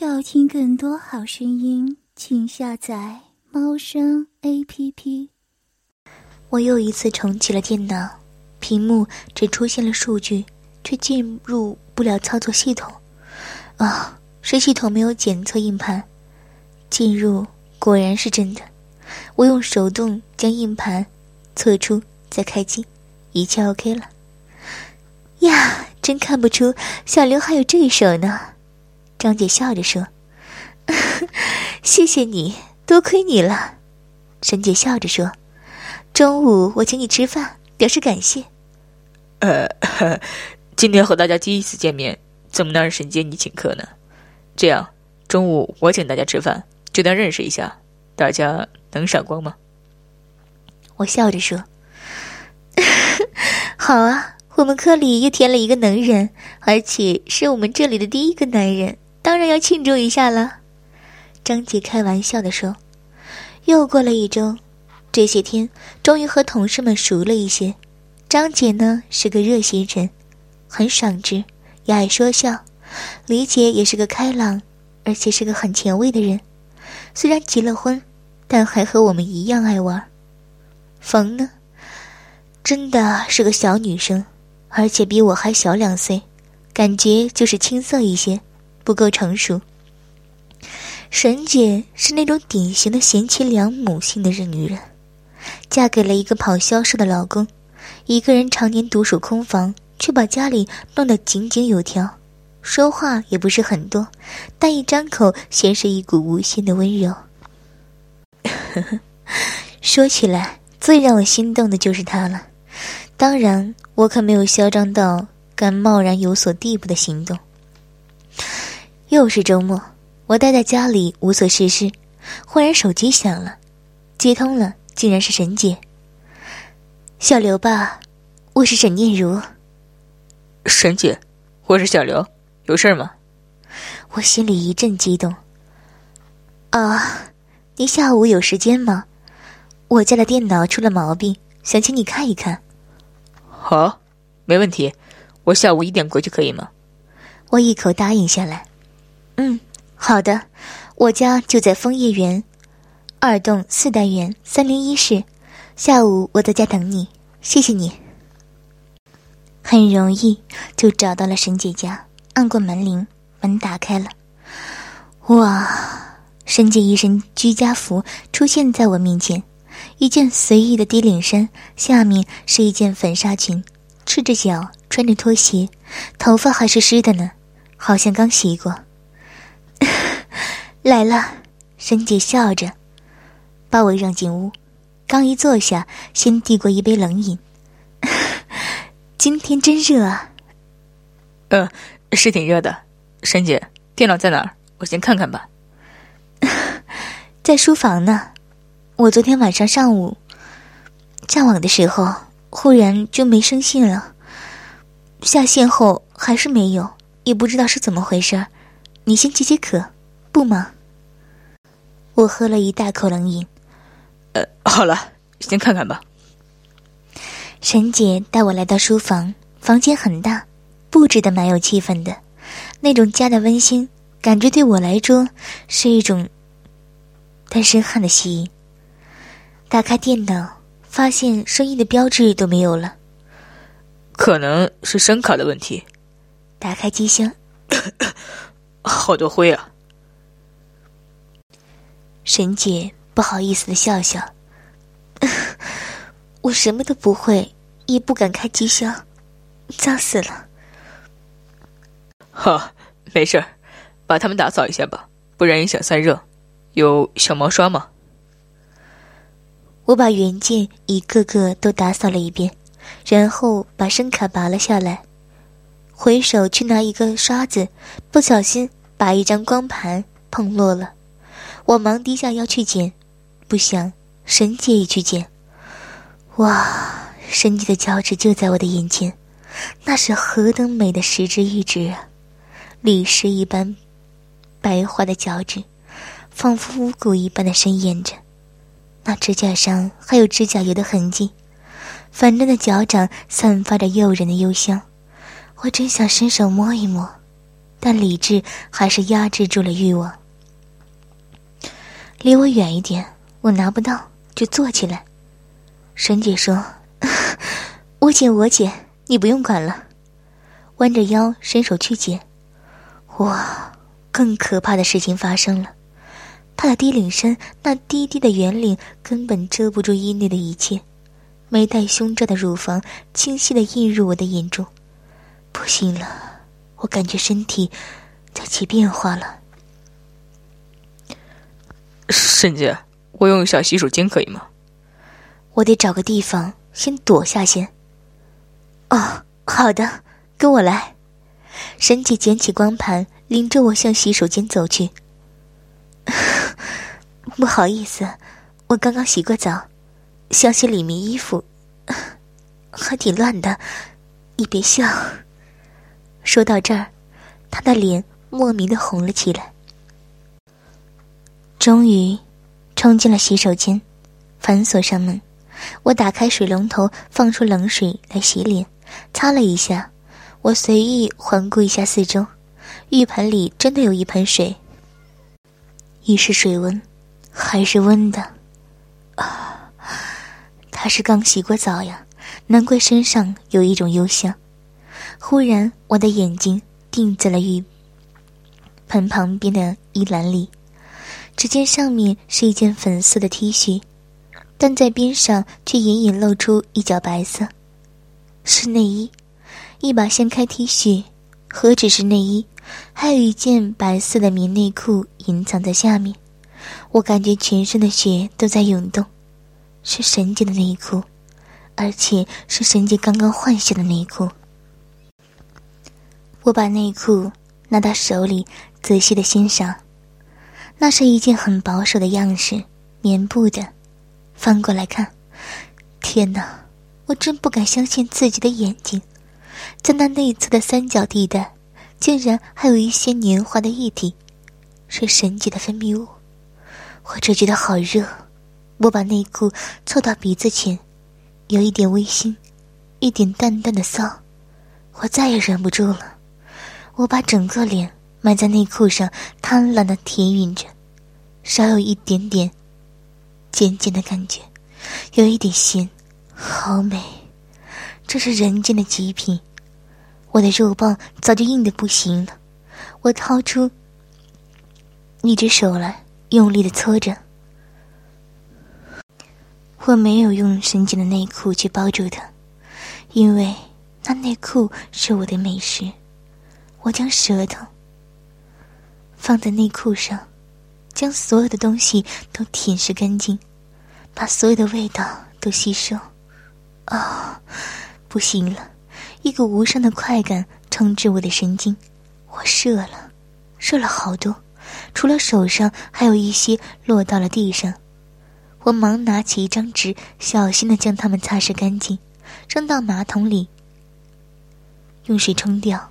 要听更多好声音，请下载猫声 A P P。我又一次重启了电脑，屏幕只出现了数据，却进入不了操作系统。啊，是系统没有检测硬盘。进入果然是真的。我用手动将硬盘测出，再开机，一切 OK 了。呀，真看不出小刘还有这一手呢。张姐笑着说：“谢谢你，多亏你了。”沈姐笑着说：“中午我请你吃饭，表示感谢。”呃，今天和大家第一次见面，怎么能让沈姐你请客呢？这样，中午我请大家吃饭，就当认识一下，大家能闪光吗？我笑着说：“ 好啊，我们科里又添了一个能人，而且是我们这里的第一个男人。”当然要庆祝一下了，张姐开玩笑的说。又过了一周，这些天终于和同事们熟了一些。张姐呢是个热心人，很爽直，也爱说笑。李姐也是个开朗，而且是个很前卫的人。虽然结了婚，但还和我们一样爱玩。冯呢，真的是个小女生，而且比我还小两岁，感觉就是青涩一些。不够成熟。沈姐是那种典型的贤妻良母型的女人，嫁给了一个跑销售的老公，一个人常年独守空房，却把家里弄得井井有条。说话也不是很多，但一张口先是一股无限的温柔。说起来，最让我心动的就是他了。当然，我可没有嚣张到敢贸然有所地步的行动。又是周末，我待在家里无所事事，忽然手机响了，接通了，竟然是沈姐。小刘吧，我是沈念如。沈姐，我是小刘，有事吗？我心里一阵激动。啊，你下午有时间吗？我家的电脑出了毛病，想请你看一看。好，没问题，我下午一点过去可以吗？我一口答应下来。嗯，好的，我家就在枫叶园，二栋四单元三零一室，下午我在家等你，谢谢你。很容易就找到了沈姐家，按过门铃，门打开了，哇，沈姐一身居家服出现在我面前，一件随意的低领衫，下面是一件粉纱裙，赤着脚，穿着拖鞋，头发还是湿的呢，好像刚洗过。来了，沈姐笑着，把我让进屋。刚一坐下，先递过一杯冷饮。今天真热啊。嗯，是挺热的。沈姐，电脑在哪儿？我先看看吧。在书房呢。我昨天晚上上午上网的时候，忽然就没声信了。下线后还是没有，也不知道是怎么回事你先解解渴，不吗？我喝了一大口冷饮，呃，好了，先看看吧。沈姐带我来到书房，房间很大，布置的蛮有气氛的，那种家的温馨感觉对我来说是一种单身汉的吸引。打开电脑，发现声音的标志都没有了，可能是声卡的问题。打开机箱，好多灰啊。沈姐不好意思的笑笑，我什么都不会，也不敢开机箱，脏死了。哈，没事儿，把它们打扫一下吧，不然影响散热。有小毛刷吗？我把原件一个个都打扫了一遍，然后把声卡拔了下来，回手去拿一个刷子，不小心把一张光盘碰落了。我忙低下腰去捡，不想神姐也去捡。哇，神姐的脚趾就在我的眼前，那是何等美的十指玉指啊！绿石一般白滑的脚趾，仿佛无骨一般的伸延着，那指甲上还有指甲油的痕迹，粉嫩的脚掌散发着诱人的幽香，我真想伸手摸一摸，但理智还是压制住了欲望。离我远一点，我拿不到就坐起来。沈姐说：“ 我捡我捡，你不用管了。”弯着腰伸手去捡，哇！更可怕的事情发生了，她的低领衫那低低的圆领根本遮不住衣内的一切，没带胸罩的乳房清晰的映入我的眼中。不行了，我感觉身体在起变化了。沈姐，我用一下洗手间可以吗？我得找个地方先躲下先。哦，好的。跟我来，沈姐捡起光盘，领着我向洗手间走去。不好意思，我刚刚洗过澡，想洗里面衣服，还挺乱的，你别笑。说到这儿，他的脸莫名的红了起来。终于，冲进了洗手间，反锁上门。我打开水龙头，放出冷水来洗脸，擦了一下。我随意环顾一下四周，浴盆里真的有一盆水。一是水温，还是温的。啊，他是刚洗过澡呀，难怪身上有一种幽香。忽然，我的眼睛定在了浴盆旁边的衣篮里，只见上面是一件粉色的 T 恤，但在边上却隐隐露出一角白色，是内衣。一把掀开 T 恤，何止是内衣，还有一件白色的棉内裤隐藏在下面。我感觉全身的血都在涌动，是神姐的内裤，而且是神姐刚刚换下的内裤。我把内裤拿到手里，仔细的欣赏，那是一件很保守的样式，棉布的。翻过来看，天哪！我真不敢相信自己的眼睛。在那内侧的三角地带，竟然还有一些黏滑的液体，是神奇的分泌物。我只觉得好热，我把内裤凑到鼻子前，有一点微腥，一点淡淡的骚。我再也忍不住了，我把整个脸埋在内裤上，贪婪的舔吮着，少有一点点尖尖的感觉，有一点咸，好美，这是人间的极品。我的肉棒早就硬的不行了，我掏出一只手来，用力的搓着。我没有用神经的内裤去包住它，因为那内裤是我的美食。我将舌头放在内裤上，将所有的东西都舔舐干净，把所有的味道都吸收。啊，不行了！一股无声的快感冲至我的神经，我射了，射了好多，除了手上，还有一些落到了地上。我忙拿起一张纸，小心的将它们擦拭干净，扔到马桶里，用水冲掉。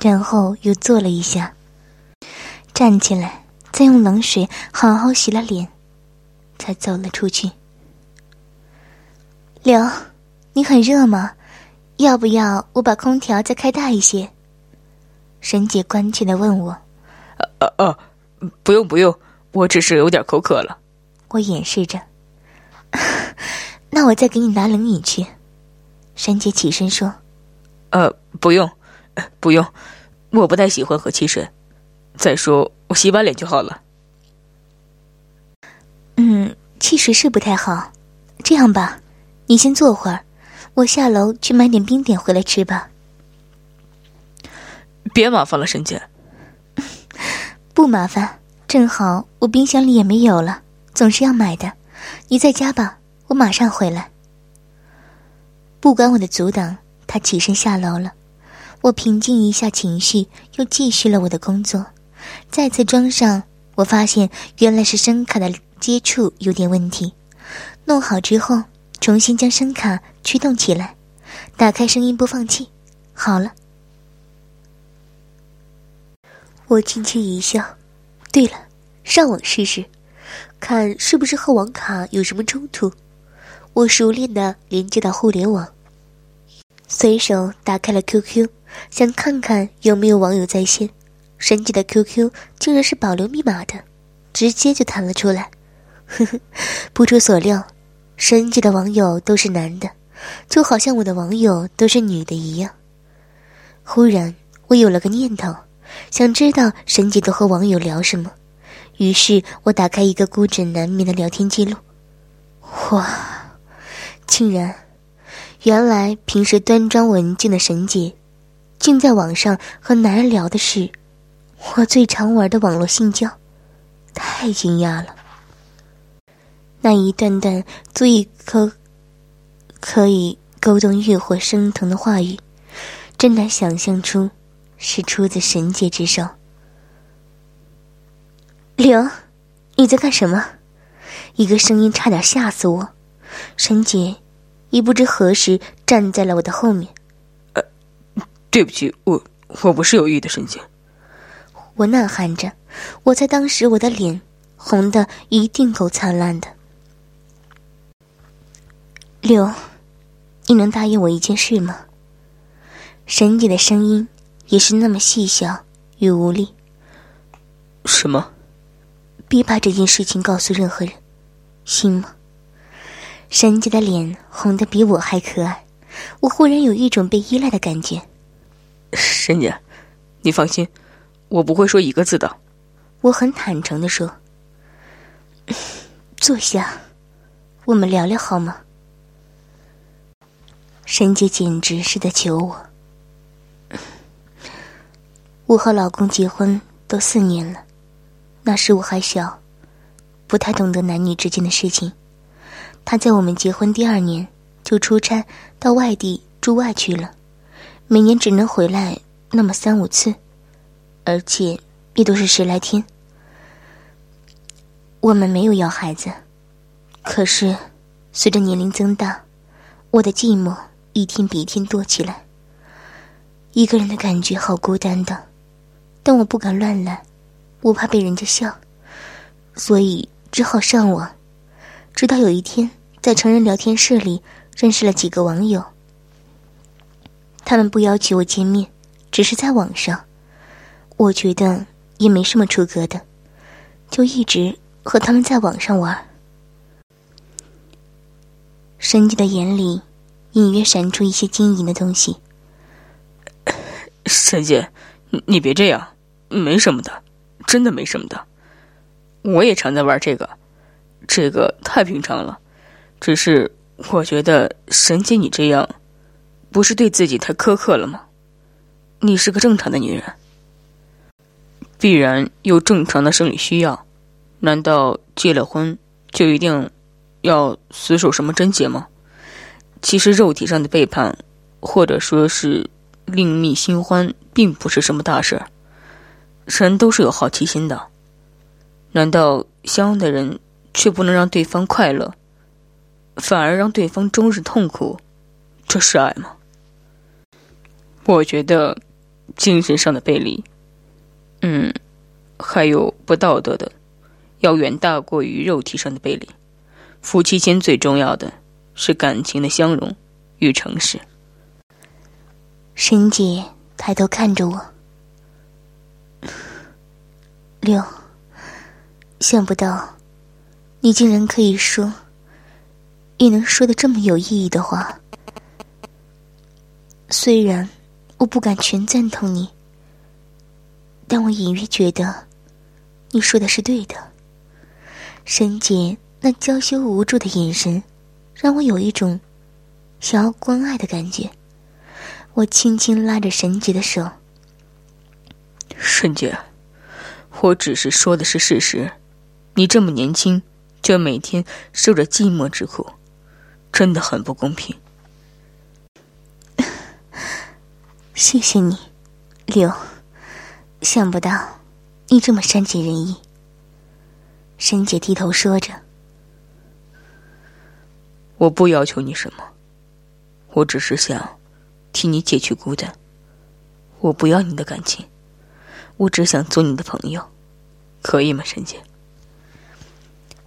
然后又坐了一下，站起来，再用冷水好好洗了脸，才走了出去。刘，你很热吗？要不要我把空调再开大一些？沈姐关切的问我。呃呃，不用不用，我只是有点口渴了。我掩饰着。那我再给你拿冷饮去。沈姐起身说。呃，不用，不用，我不太喜欢喝汽水。再说我洗把脸就好了。嗯，汽水是不太好。这样吧，你先坐会儿。我下楼去买点冰点回来吃吧。别麻烦了，沈姐。不麻烦，正好我冰箱里也没有了，总是要买的。你在家吧，我马上回来。不管我的阻挡，他起身下楼了。我平静一下情绪，又继续了我的工作。再次装上，我发现原来是声卡的接触有点问题。弄好之后。重新将声卡驱动起来，打开声音播放器，好了。我轻轻一笑。对了，上网试试，看是不是和网卡有什么冲突。我熟练的连接到互联网，随手打开了 QQ，想看看有没有网友在线。神姐的 QQ 竟然是保留密码的，直接就弹了出来。呵呵，不出所料，神姐的网友都是男的，就好像我的网友都是女的一样。忽然，我有了个念头，想知道神姐都和网友聊什么。于是我打开一个孤枕难眠的聊天记录，哇，竟然，原来平时端庄文静的神姐，竟在网上和男人聊的是我最常玩的网络性交，太惊讶了。那一段段足以可可以勾动欲火升腾的话语，真难想象出是出自神界之手。刘，你在干什么？一个声音差点吓死我。沈姐已不知何时站在了我的后面。呃，对不起，我我不是有意的，沈姐。我呐喊着，我猜当时我的脸红的一定够灿烂的。六，你能答应我一件事吗？沈姐的声音也是那么细小与无力。什么？别把这件事情告诉任何人，行吗？沈姐的脸红的比我还可爱，我忽然有一种被依赖的感觉。沈姐，你放心，我不会说一个字的。我很坦诚的说：“ 坐下，我们聊聊好吗？”沈姐简直是在求我。我和老公结婚都四年了。那时我还小，不太懂得男女之间的事情。他在我们结婚第二年就出差到外地驻外去了，每年只能回来那么三五次，而且也都是十来天。我们没有要孩子，可是随着年龄增大，我的寂寞一天比一天多起来。一个人的感觉好孤单的，但我不敢乱来。我怕被人家笑，所以只好上网。直到有一天，在成人聊天室里认识了几个网友。他们不要求我见面，只是在网上。我觉得也没什么出格的，就一直和他们在网上玩。神姐的眼里隐约闪出一些晶莹的东西。沈姐，你别这样，没什么的。真的没什么的，我也常在玩这个，这个太平常了。只是我觉得神姐你这样，不是对自己太苛刻了吗？你是个正常的女人，必然有正常的生理需要，难道结了婚就一定要死守什么贞洁吗？其实肉体上的背叛，或者说是另觅新欢，并不是什么大事儿。人都是有好奇心的，难道相爱的人却不能让对方快乐，反而让对方终日痛苦？这是爱吗？我觉得，精神上的背离，嗯，还有不道德的，要远大过于肉体上的背离。夫妻间最重要的是感情的相融与诚实。沈姐抬头看着我。六，想不到，你竟然可以说，也能说的这么有意义的话。虽然我不敢全赞同你，但我隐约觉得，你说的是对的。沈姐那娇羞无助的眼神，让我有一种想要关爱的感觉。我轻轻拉着沈姐的手，沈姐。我只是说的是事实，你这么年轻，却每天受着寂寞之苦，真的很不公平。谢谢你，柳。想不到你这么善解人意。沈姐低头说着：“我不要求你什么，我只是想替你解去孤单。我不要你的感情，我只想做你的朋友。”可以吗，沈姐？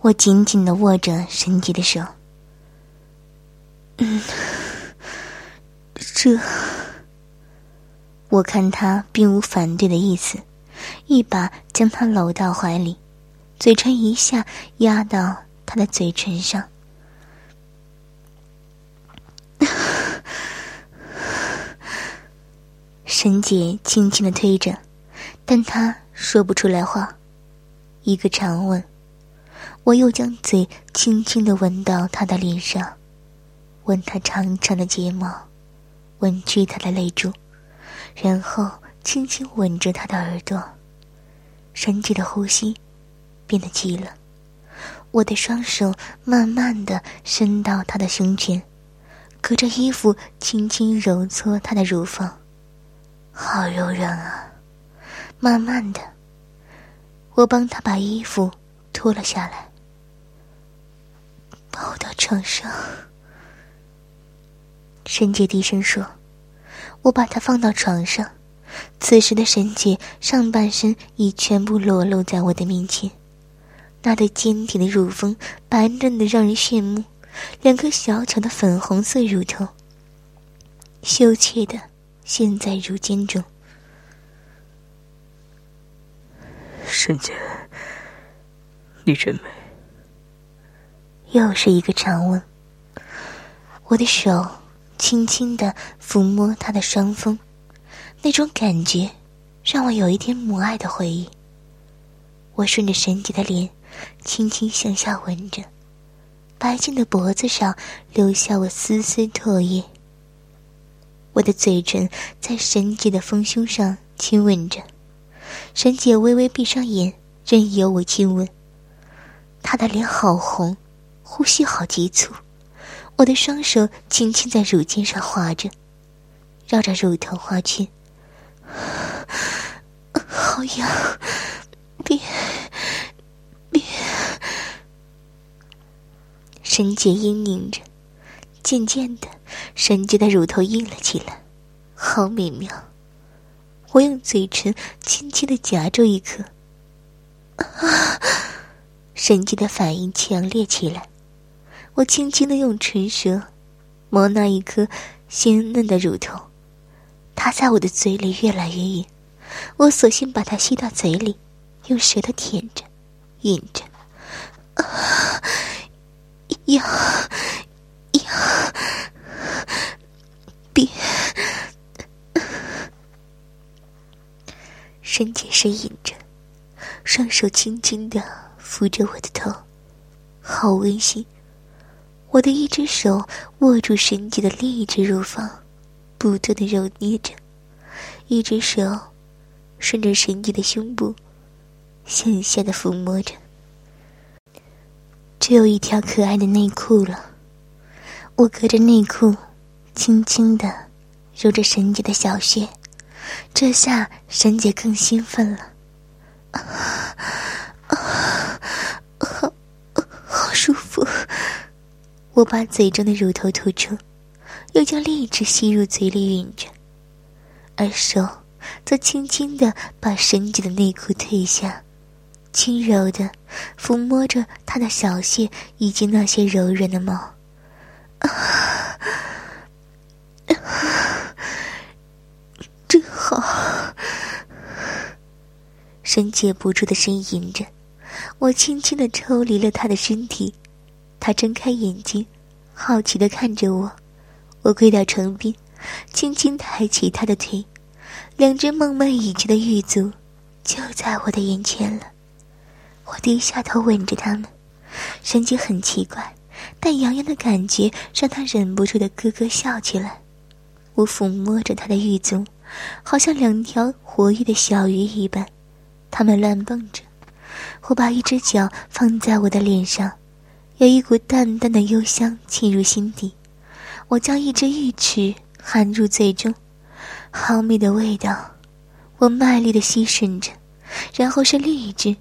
我紧紧的握着沈姐的手。嗯，这我看他并无反对的意思，一把将他搂到怀里，嘴唇一下压到他的嘴唇上。沈姐轻轻的推着，但她说不出来话。一个长吻，我又将嘴轻轻的吻到她的脸上，吻她长长的睫毛，吻去她的泪珠，然后轻轻吻着他的耳朵。沈姐的呼吸变得急了，我的双手慢慢的伸到他的胸前，隔着衣服轻轻揉搓他的乳房。好柔软啊！慢慢的，我帮他把衣服脱了下来，抱到床上。沈姐低声说：“我把她放到床上。”此时的沈姐上半身已全部裸露在我的面前，那对坚挺的乳峰白嫩的让人羡慕，两颗小巧的粉红色乳头，羞怯的。陷在如今中，沈姐，你真美。又是一个长吻。我的手轻轻的抚摸她的双峰，那种感觉让我有一点母爱的回忆。我顺着沈姐的脸，轻轻向下吻着，白净的脖子上留下我丝丝唾液。我的嘴唇在沈姐的丰胸上亲吻着，沈姐微微闭上眼，任由我亲吻。她的脸好红，呼吸好急促。我的双手轻轻在乳尖上划着，绕着乳头画圈。好痒，别别！沈姐嘤咛着。渐渐的，沈姐的乳头硬了起来，好美妙。我用嘴唇轻轻的夹住一颗，啊！沈姐的反应强烈起来。我轻轻的用唇舌磨那一颗鲜嫩的乳头，它在我的嘴里越来越硬，我索性把它吸到嘴里，用舌头舔着、吮着，啊！痒！别！沈姐呻吟着，双手轻轻的扶着我的头，好温馨。我的一只手握住神姐的另一只乳房，不断的揉捏着；一只手顺着神姐的胸部向下的抚摸着。只有一条可爱的内裤了。我隔着内裤，轻轻的揉着神姐的小穴，这下神姐更兴奋了，啊，好，好舒服。我把嘴中的乳头吐出，又将另一只吸入嘴里吮着，而手则轻轻的把沈姐的内裤褪下，轻柔的抚摸着她的小穴以及那些柔软的毛。啊，真好！沈姐不住的呻吟着，我轻轻的抽离了她的身体，他睁开眼睛，好奇的看着我。我跪到床边，轻轻抬起他的腿，两只梦寐以求的玉足就在我的眼前了。我低下头吻着他们，神情很奇怪。但洋洋的感觉让他忍不住的咯咯笑起来。我抚摸着他的玉足，好像两条活跃的小鱼一般，它们乱蹦着。我把一只脚放在我的脸上，有一股淡淡的幽香沁入心底。我将一只玉齿含入嘴中，好美的味道。我卖力的吸吮着，然后是另一只，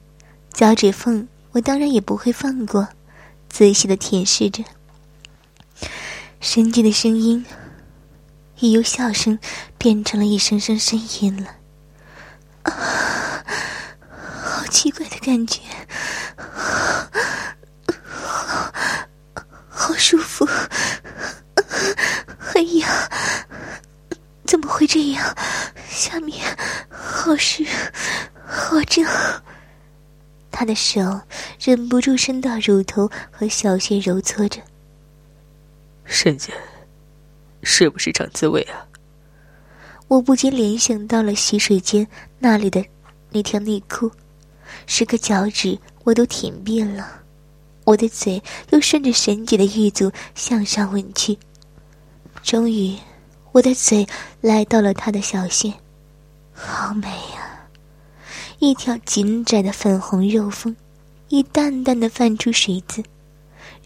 脚趾缝我当然也不会放过。仔细的舔舐着，神姐的声音已由笑声变成了一声声呻吟了。啊，好奇怪的感觉，好，好舒服，哎呀，怎么会这样？下面好湿，好热。他的手忍不住伸到乳头和小穴揉搓着。沈姐，是不是长滋味啊？我不禁联想到了洗水间那里的那条内裤，十个脚趾我都舔遍了。我的嘴又顺着神姐的玉足向上吻去，终于，我的嘴来到了她的小穴，好美啊！一条紧窄的粉红肉峰，已淡淡的泛出水渍，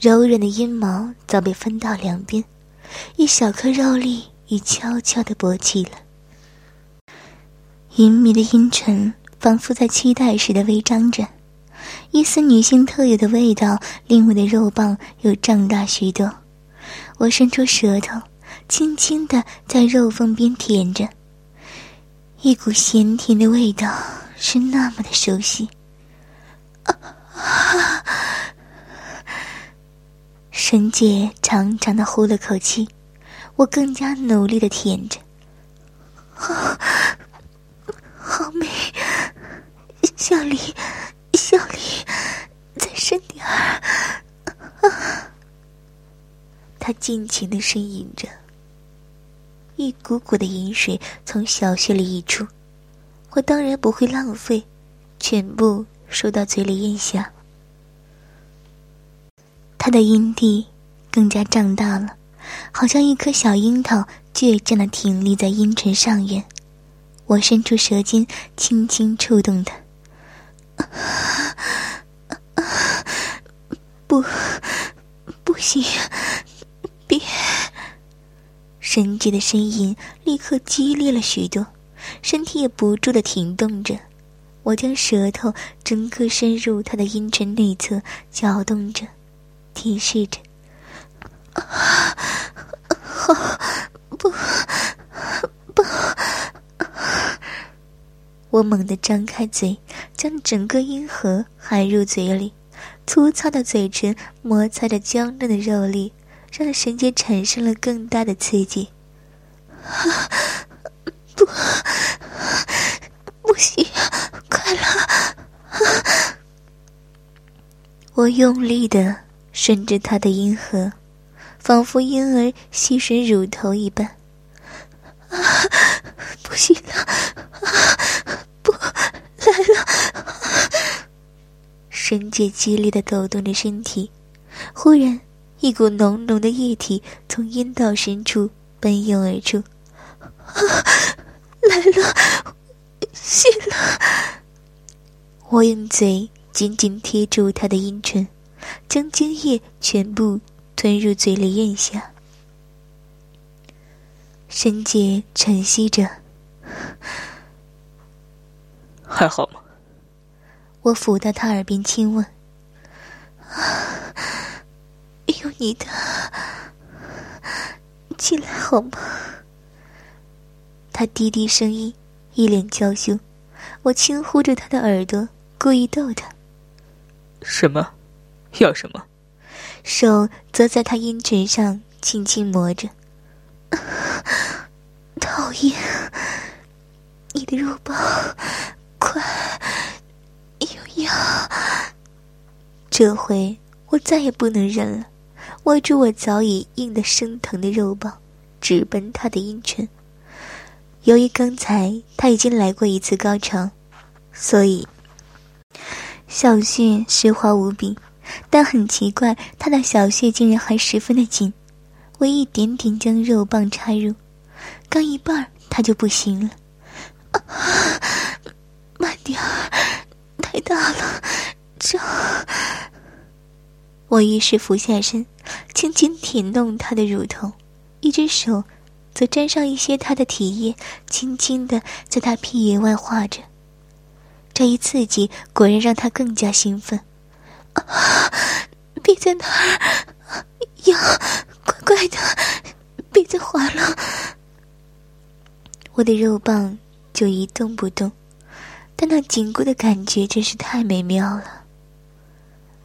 柔软的阴毛早被分到两边，一小颗肉粒已悄悄的勃起了。隐秘的阴唇仿佛在期待似的微张着。一丝女性特有的味道，令我的肉棒又胀大许多。我伸出舌头，轻轻的在肉缝边舔着，一股咸甜的味道是那么的熟悉。啊！沈姐长长的呼了口气，我更加努力的舔着。好，好美，小丽。小丽，再深点儿！他尽情的呻吟着，一股股的饮水从小穴里溢出，我当然不会浪费，全部收到嘴里咽下。他的阴蒂更加胀大了，好像一颗小樱桃，倔强的挺立在阴唇上缘。我伸出舌尖，轻轻触动它。不，不行，别！神姐的呻吟立刻激烈了许多，身体也不住的停动着。我将舌头整个深入她的阴唇内侧，搅动着，提示着：“好，不，不！”我猛地张开嘴，将整个阴核含入嘴里，粗糙的嘴唇摩擦着娇嫩的肉粒，让神经产生了更大的刺激。不，不行，快了！我用力的顺着他的阴核，仿佛婴儿吸吮乳头一般。啊，不行了！不，来了！神姐激烈的抖动着身体，忽然，一股浓浓的液体从阴道深处奔涌而出。啊，来了！我用嘴紧紧贴住她的阴唇，将精液全部吞入嘴里咽下。沈姐喘息着，还好吗？我抚到她耳边亲吻。有你的，进来好吗？他低低声音，一脸娇羞。我轻呼着他的耳朵，故意逗他。什么？要什么？手则在他阴唇上轻轻磨着。讨厌！你的肉包，快，有药！这回我再也不能忍了，握住我早已硬得生疼的肉棒，直奔他的阴唇。由于刚才他已经来过一次高潮，所以小穴湿滑无比，但很奇怪，他的小穴竟然还十分的紧。我一点点将肉棒插入，刚一半他就不行了。慢点儿，太大了，这。我于是俯下身，轻轻舔弄他的乳头，一只手则沾上一些他的体液，轻轻的在他屁眼外画着。这一刺激果然让他更加兴奋。别在那儿，痒。怪怪的，别再滑了。我的肉棒就一动不动，但那紧箍的感觉真是太美妙了。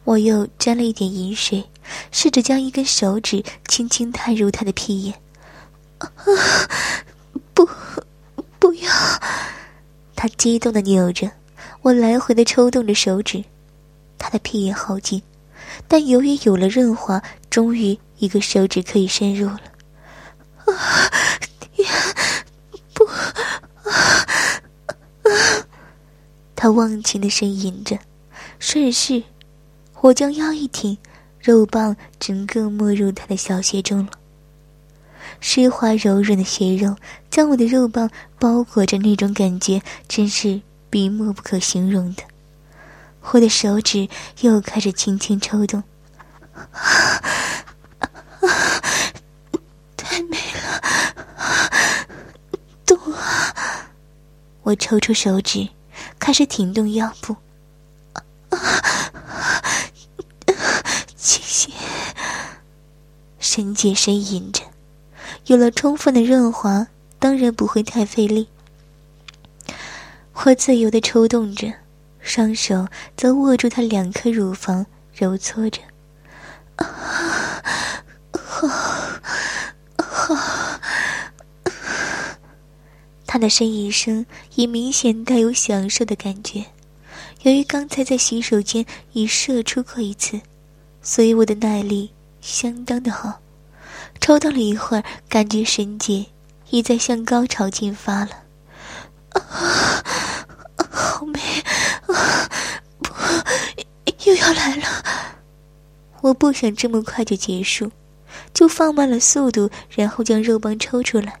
我又沾了一点饮水，试着将一根手指轻轻探入他的屁眼。啊，不，不要！他激动的扭着，我来回的抽动着手指。他的屁眼好紧，但由于有了润滑，终于一个手指可以深入了。啊！天，不！啊！他忘情的呻吟着，顺势，我将腰一挺，肉棒整个没入他的小穴中了。湿滑柔软的血肉将我的肉棒包裹着，那种感觉真是笔墨不可形容的。我的手指又开始轻轻抽动，太美了，动啊！我抽出手指，开始挺动腰部，谢谢。沈姐呻吟着。有了充分的润滑，当然不会太费力。我自由的抽动着，双手则握住她两颗乳房，揉搓着。啊，好，好。他的呻吟声已明显带有享受的感觉。由于刚才在洗手间已射出过一次，所以我的耐力相当的好。抽动了一会儿，感觉神姐已在向高潮进发了，啊，好美啊！不，又要来了。我不想这么快就结束，就放慢了速度，然后将肉棒抽出来。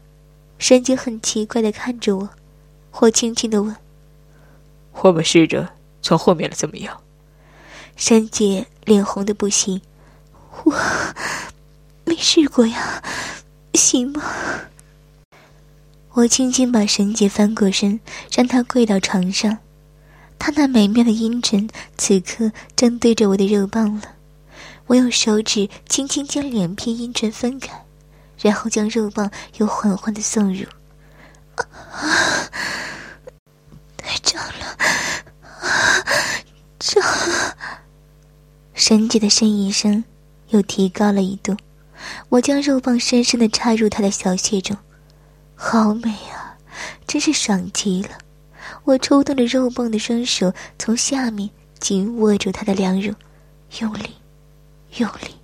神姐很奇怪的看着我，我轻轻的问：“我们试着从后面了，怎么样？”神姐脸红的不行，我。没试过呀，行吗？我轻轻把沈姐翻过身，让她跪到床上。她那美妙的阴唇此刻正对着我的肉棒了。我用手指轻轻将两片阴唇分开，然后将肉棒又缓缓的送入。啊，太胀了，啊，胀！沈姐的呻吟声又提高了一度。我将肉棒深深的插入他的小穴中，好美啊，真是爽极了！我抽动着肉棒的双手从下面紧握住他的两乳，用力，用力。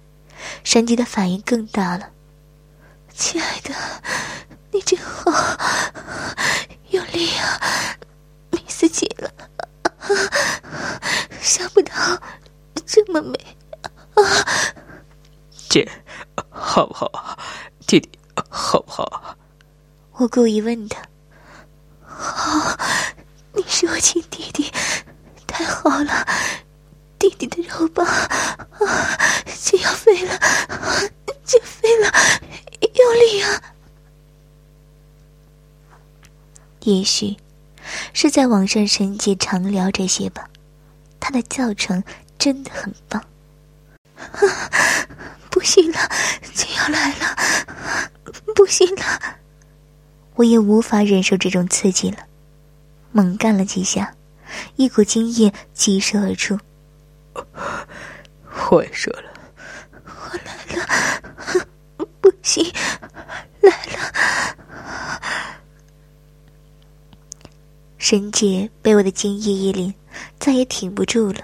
山鸡的反应更大了，亲爱的，你真好，用力啊，美死姐了！想不到这么美啊，姐。好不好，弟弟，好不好？我故意问他。好，你是我亲弟弟，太好了！弟弟的肉棒啊，就要飞了，就飞了，用力啊！也许是在网上神姐常聊这些吧，他的教程真的很棒。不行了，要来了！不行了，我也无法忍受这种刺激了，猛干了几下，一股精液急射而出。我也射了，我来了，不行，来了！沈姐被我的精液一淋，再也挺不住了，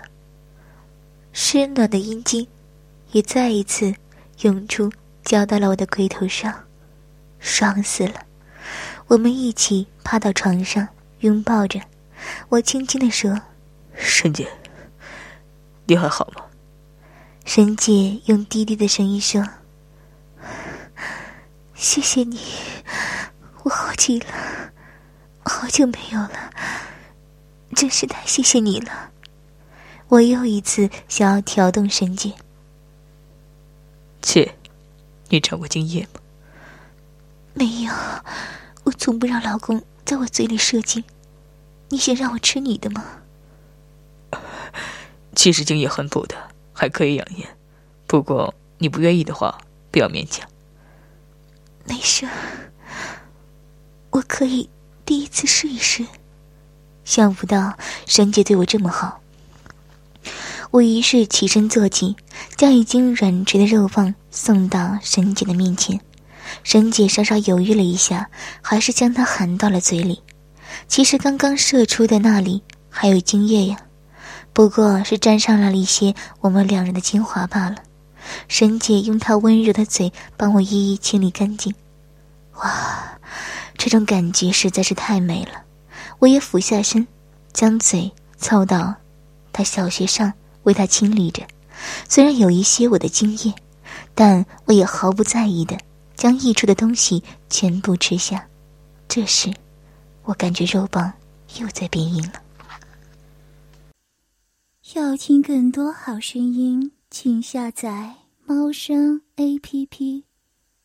湿暖的阴茎。也再一次涌出，浇到了我的龟头上，爽死了！我们一起趴到床上，拥抱着。我轻轻的说：“沈姐，你还好吗？”沈姐用低低的声音说：“谢谢你，我好极了，好久没有了，真是太谢谢你了。”我又一次想要调动沈姐。姐，你尝过精液吗？没有，我从不让老公在我嘴里射精。你想让我吃你的吗？其实精液很补的，还可以养颜。不过你不愿意的话，不要勉强。没事，我可以第一次试一试。想不到珊姐对我这么好。我于是起身坐起，将已经软垂的肉棒送到沈姐的面前。沈姐稍稍犹豫了一下，还是将它含到了嘴里，其实刚刚射出的那里还有精液呀，不过是沾上了一些我们两人的精华罢了。沈姐用她温柔的嘴帮我一一清理干净。哇，这种感觉实在是太美了。我也俯下身，将嘴凑到她小穴上为她清理着。虽然有一些我的精液，但我也毫不在意的将溢出的东西全部吃下。这时，我感觉肉棒又在变硬了。要听更多好声音，请下载猫声 A P P。